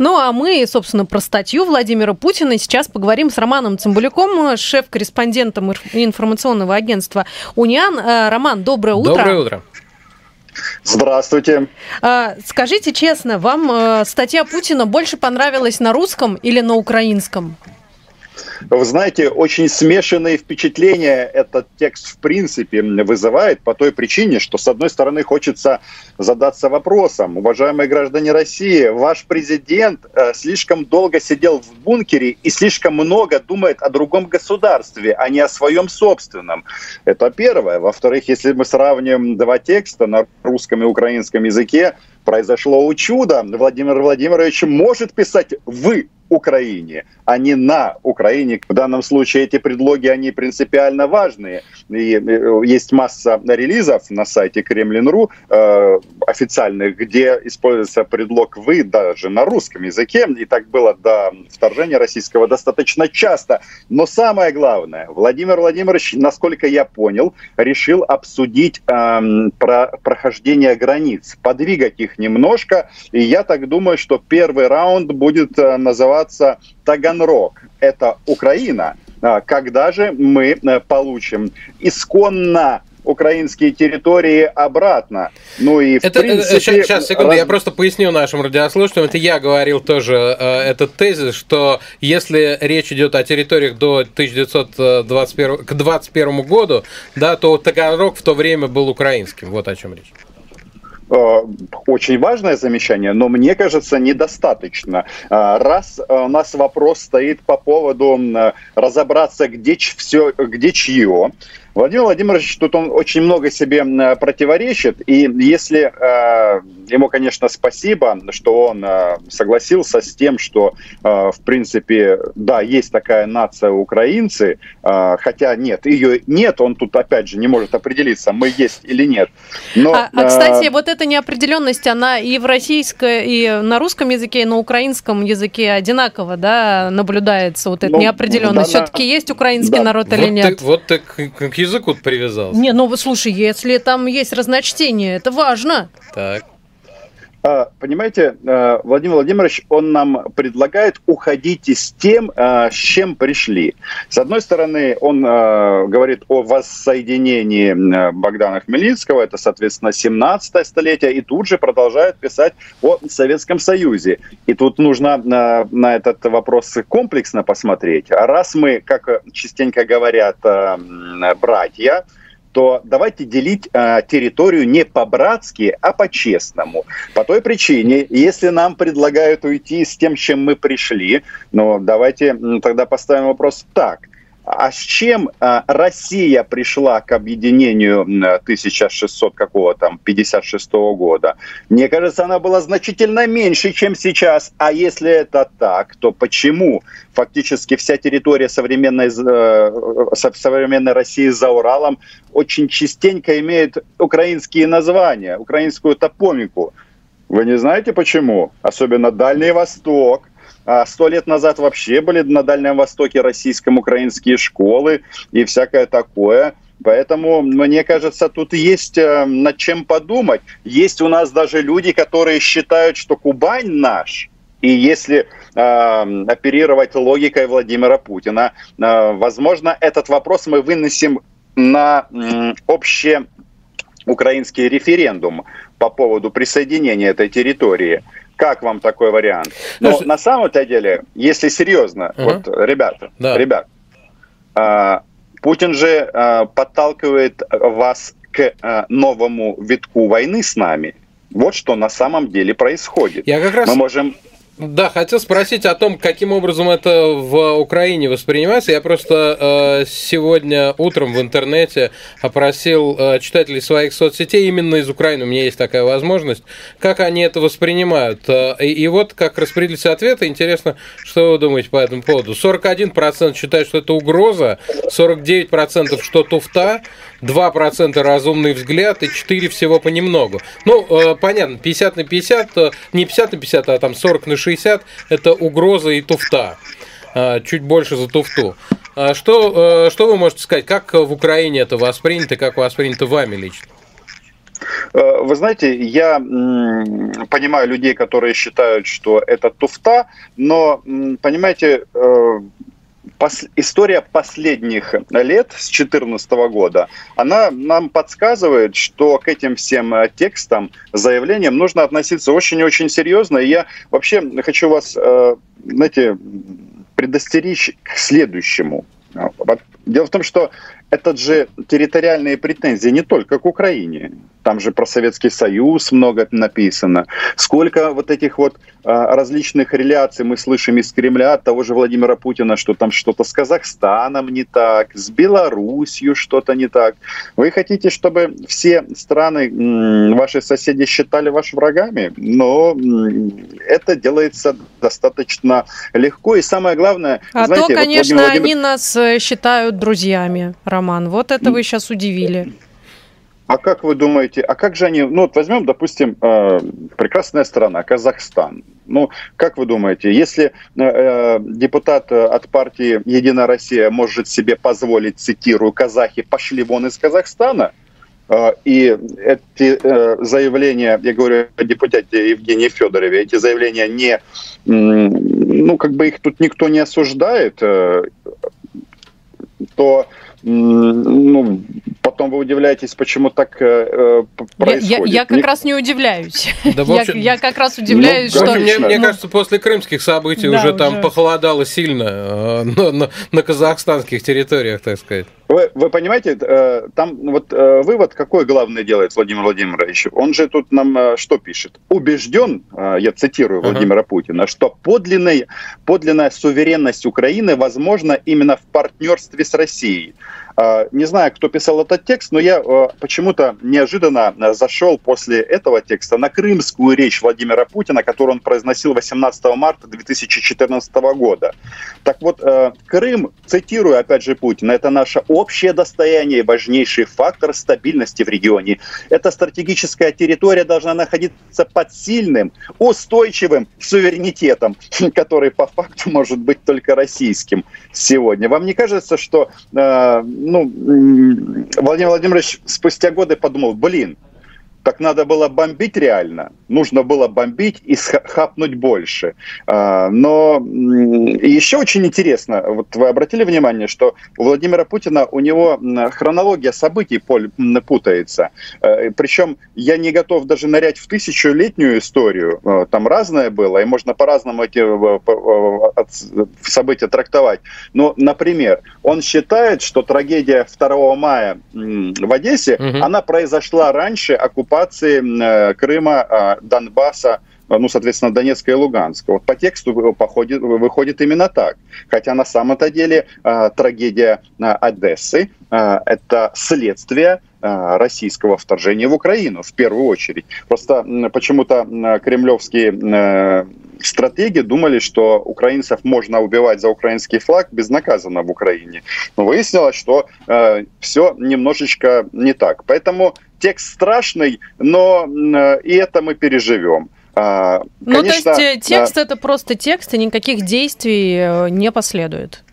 Ну а мы, собственно, про статью Владимира Путина сейчас поговорим с Романом Цымбалюком, шеф-корреспондентом информационного агентства «Униан». Э, Роман, доброе утро. Доброе утро. Здравствуйте. А, скажите честно, вам э, статья Путина больше понравилась на русском или на украинском? Вы знаете, очень смешанные впечатления этот текст в принципе вызывает по той причине, что с одной стороны хочется задаться вопросом, уважаемые граждане России, ваш президент э, слишком долго сидел в бункере и слишком много думает о другом государстве, а не о своем собственном. Это первое. Во-вторых, если мы сравним два текста на русском и украинском языке, произошло чудо. Владимир Владимирович может писать «вы» Украине, а не на Украине. В данном случае эти предлоги, они принципиально важные. И э, есть масса релизов на сайте Кремлин.ру э, официальных, где используется предлог «вы» даже на русском языке. И так было до вторжения российского достаточно часто. Но самое главное, Владимир Владимирович, насколько я понял, решил обсудить э, про прохождение границ, подвигать их немножко. И я так думаю, что первый раунд будет э, называться называться Таганрог. Это Украина. А, когда же мы э, получим исконно украинские территории обратно. Ну и в это, принципе... Сейчас, сейчас, секунду, раз... я просто поясню нашим радиослушателям. Это я говорил тоже э, этот тезис, что если речь идет о территориях до 1921 к 21 году, да, то Таганрог в то время был украинским. Вот о чем речь. Э, очень важное замечание, но мне кажется, недостаточно. Э, раз э, у нас вопрос стоит по поводу разобраться, где все, где чье, Владимир Владимирович тут он очень много себе противоречит, и если э, ему, конечно, спасибо, что он э, согласился с тем, что, э, в принципе, да, есть такая нация украинцы, э, хотя нет, ее нет, он тут, опять же, не может определиться, мы есть или нет. Но, а, а, кстати, вот эта неопределенность, она и в российском, и на русском языке, и на украинском языке одинаково, да, наблюдается вот эта ну, неопределенность. Да, Все-таки есть украинский да. народ или вот нет? Ты, вот ты к, к языку привязался. Не, ну слушай, если там есть разночтение, это важно. Так. А, понимаете, а, Владимир Владимирович, он нам предлагает уходить с тем, а, с чем пришли. С одной стороны, он говорит о воссоединении Богдана Хмельницкого, это, соответственно, 17 столетие, и тут же продолжает писать о Советском Союзе. И тут нужно на этот вопрос комплексно посмотреть. Раз мы, как частенько говорят братья, то давайте делить э, территорию не по-братски, а по-честному. По той причине, если нам предлагают уйти с тем, чем мы пришли, ну давайте тогда поставим вопрос так. А с чем а, Россия пришла к объединению 1600 какого там 56 года? Мне кажется, она была значительно меньше, чем сейчас. А если это так, то почему фактически вся территория современной, э, современной России за Уралом очень частенько имеет украинские названия, украинскую топомику? Вы не знаете почему? Особенно Дальний Восток, сто лет назад вообще были на Дальнем Востоке российско-украинские школы и всякое такое. Поэтому, мне кажется, тут есть э, над чем подумать. Есть у нас даже люди, которые считают, что Кубань наш. И если э, оперировать логикой Владимира Путина, э, возможно, этот вопрос мы вынесем на э, общее украинский референдум по поводу присоединения этой территории. Как вам такой вариант? Но ну, на самом-то деле, если серьезно, угу. вот, ребята, да. ребят, э, Путин же э, подталкивает вас к э, новому витку войны с нами. Вот что на самом деле происходит. Я как раз... Мы можем да, хотел спросить о том, каким образом это в Украине воспринимается. Я просто э, сегодня утром в интернете опросил э, читателей своих соцсетей именно из Украины. У меня есть такая возможность. Как они это воспринимают? Э, и, и вот как распределиться ответы. Интересно, что вы думаете по этому поводу. 41% считают, что это угроза, 49% что туфта, 2% разумный взгляд и 4 всего понемногу. Ну, э, понятно, 50 на 50, э, не 50 на 50, а там 40 на 60 – это угроза и туфта. Э, чуть больше за туфту. А что, что вы можете сказать, как в Украине это воспринято, как воспринято вами лично? Вы знаете, я понимаю людей, которые считают, что это туфта, но, понимаете, пос, история последних лет с 2014 года, она нам подсказывает, что к этим всем э, текстам, заявлениям нужно относиться очень и очень серьезно. И я вообще хочу вас, э, знаете, предостеречь к следующему. Дело в том, что это же территориальные претензии не только к Украине. Там же про Советский Союз много написано. Сколько вот этих вот а, различных реляций мы слышим из Кремля от того же Владимира Путина, что там что-то с Казахстаном не так, с Белоруссией что-то не так. Вы хотите, чтобы все страны, ваши соседи считали вас врагами? Но это делается достаточно легко. И самое главное... А знаете, то, конечно, вот Владимир... они нас э, считают друзьями, Роман. Вот это вы сейчас удивили. А как вы думаете, а как же они, ну вот возьмем, допустим, э, прекрасная страна, Казахстан. Ну, как вы думаете, если э, э депутат от партии «Единая Россия» может себе позволить, цитирую, «казахи пошли вон из Казахстана», и эти э, заявления, я говорю о депутате Евгении Федорове, эти заявления не, ну, как бы их тут никто не осуждает, э, то ну, потом вы удивляетесь, почему так э, происходит. Я, я, я как Ник... раз не удивляюсь. Да, общем, я, я как раз удивляюсь, ну, что... Мне, мне ну, кажется, после крымских событий да, уже там уже... похолодало сильно э, на, на, на казахстанских территориях, так сказать. Вы, вы понимаете, э, там вот э, вывод какой главный делает Владимир Владимирович? Он же тут нам э, что пишет? Убежден, я цитирую Владимира uh-huh. Путина, что подлинная, подлинная суверенность Украины возможна именно в партнерстве с Россией. А, не знаю, кто писал этот текст, но я а, почему-то неожиданно а, зашел после этого текста на крымскую речь Владимира Путина, которую он произносил 18 марта 2014 года. Так вот, Крым, цитирую опять же Путина, это наше общее достояние и важнейший фактор стабильности в регионе. Эта стратегическая территория должна находиться под сильным, устойчивым суверенитетом, который по факту может быть только российским сегодня. Вам не кажется, что ну, Владимир Владимирович спустя годы подумал, блин, так надо было бомбить реально, нужно было бомбить и хапнуть больше. А, но еще очень интересно, вот вы обратили внимание, что у Владимира Путина, у него хронология событий путается. Э, Причем я не готов даже нырять в тысячелетнюю историю, э, там разное было, и можно по-разному эти э, события трактовать. Но, например, он считает, что трагедия 2 мая в Одессе, угу. она произошла раньше оккупации оккупации э, Крыма, а, Донбасса, ну, соответственно, Донецка и Луганска. Вот по тексту походит, выходит именно так. Хотя на самом-то деле э, трагедия э, Одессы э, – это следствие российского вторжения в Украину в первую очередь. Просто почему-то кремлевские стратеги думали, что украинцев можно убивать за украинский флаг безнаказанно в Украине. Но выяснилось, что э, все немножечко не так. Поэтому текст страшный, но э, и это мы переживем. А, ну, то есть э, текст это просто текст, и никаких действий э, не последует?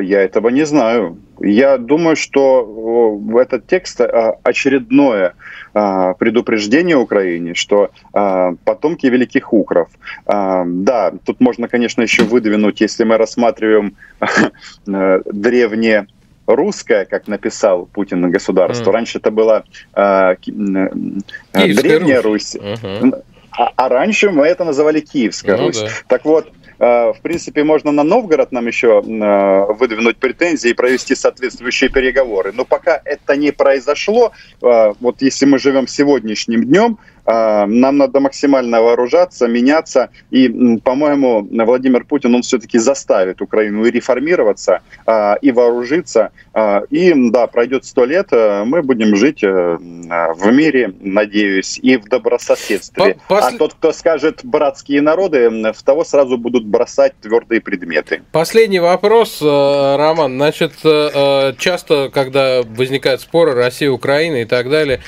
Я этого не знаю. Я думаю, что этот текст очередное предупреждение Украине, что потомки великих укров. Да, тут можно, конечно, еще выдвинуть, если мы рассматриваем древние русское, как написал Путин на государство. Mm. Раньше это была э, э, Древняя Русь, Русь. Uh-huh. а, а раньше мы это называли Киевская ну, Русь. Да. Так вот, э, в принципе, можно на Новгород нам еще э, выдвинуть претензии и провести соответствующие переговоры. Но пока это не произошло, э, вот если мы живем сегодняшним днем, нам надо максимально вооружаться, меняться. И, по-моему, Владимир Путин, он все-таки заставит Украину и реформироваться, а, и вооружиться. А, и, да, пройдет сто лет, мы будем жить э, в мире, надеюсь, и в добрососедстве. Пос... А тот, кто скажет «братские народы», в того сразу будут бросать твердые предметы. Последний вопрос, э, Роман. Значит, э, часто, когда возникают споры Россия, Украина и так далее,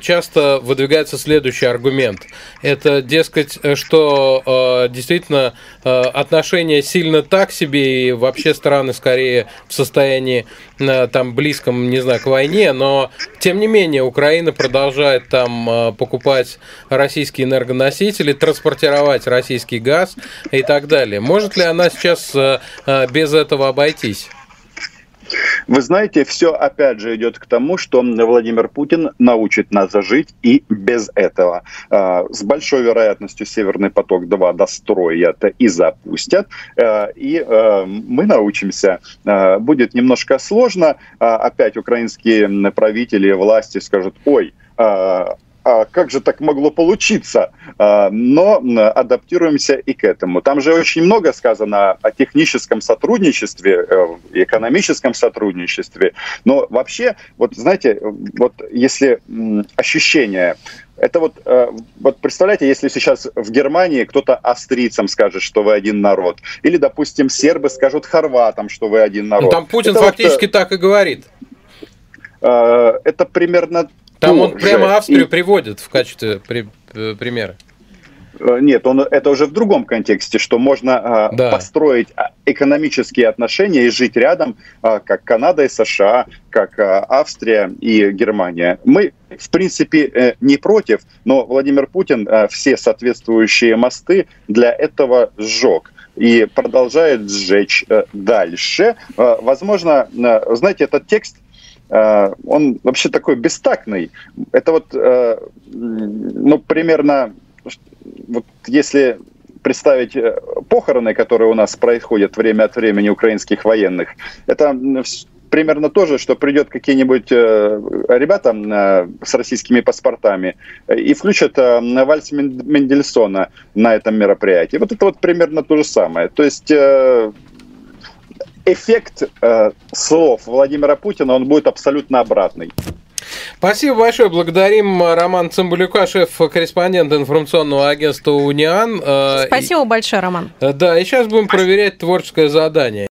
часто выдвигается следующий следующий аргумент. Это, дескать, что э, действительно э, отношения сильно так себе, и вообще страны скорее в состоянии э, там близком, не знаю, к войне, но тем не менее Украина продолжает там э, покупать российские энергоносители, транспортировать российский газ и так далее. Может ли она сейчас э, э без этого обойтись? Вы знаете, все опять же идет к тому, что Владимир Путин научит нас жить и без этого. А, с большой вероятностью Северный поток-2 достроят и запустят. А, и а, мы научимся. Будет немножко сложно. Опять украинские правители, власти скажут, ой, а как же так могло получиться? А, но адаптируемся и к этому. Там же очень много сказано о техническом сотрудничестве, э, экономическом сотрудничестве. Но вообще, вот знаете, вот если ощущение это вот, э, вот представляете, если сейчас в Германии кто-то австрийцам скажет, что вы один народ, или, допустим, сербы скажут хорватам, что вы один народ. Ну, там Путин это фактически вот, так и говорит. Э, это примерно там он прямо Австрию и... приводит в качестве при, э, примера. Э, нет, он, это уже в другом контексте, что можно э, да. построить а, экономические отношения и жить рядом, как Канада и США, как Австрия и Германия. Мы, в принципе, не против, но Владимир Путин все соответствующие мосты для этого сжег и продолжает сжечь дальше. Возможно, знаете, этот текст – Э, он вообще такой бестактный. Это вот, э, ну, примерно, вот если представить э, похороны, которые у нас происходят время от времени украинских военных, это примерно то же, что придет какие-нибудь ребята с российскими паспортами и включат вальс Мендельсона на этом мероприятии. Вот это вот примерно то же самое. То есть эффект э, слов Владимира Путина, он будет абсолютно обратный. Спасибо большое. Благодарим Роман Цымбалюка, шеф-корреспондент информационного агентства «Униан». Э, Спасибо большое, Роман. Да, и сейчас будем проверять творческое задание.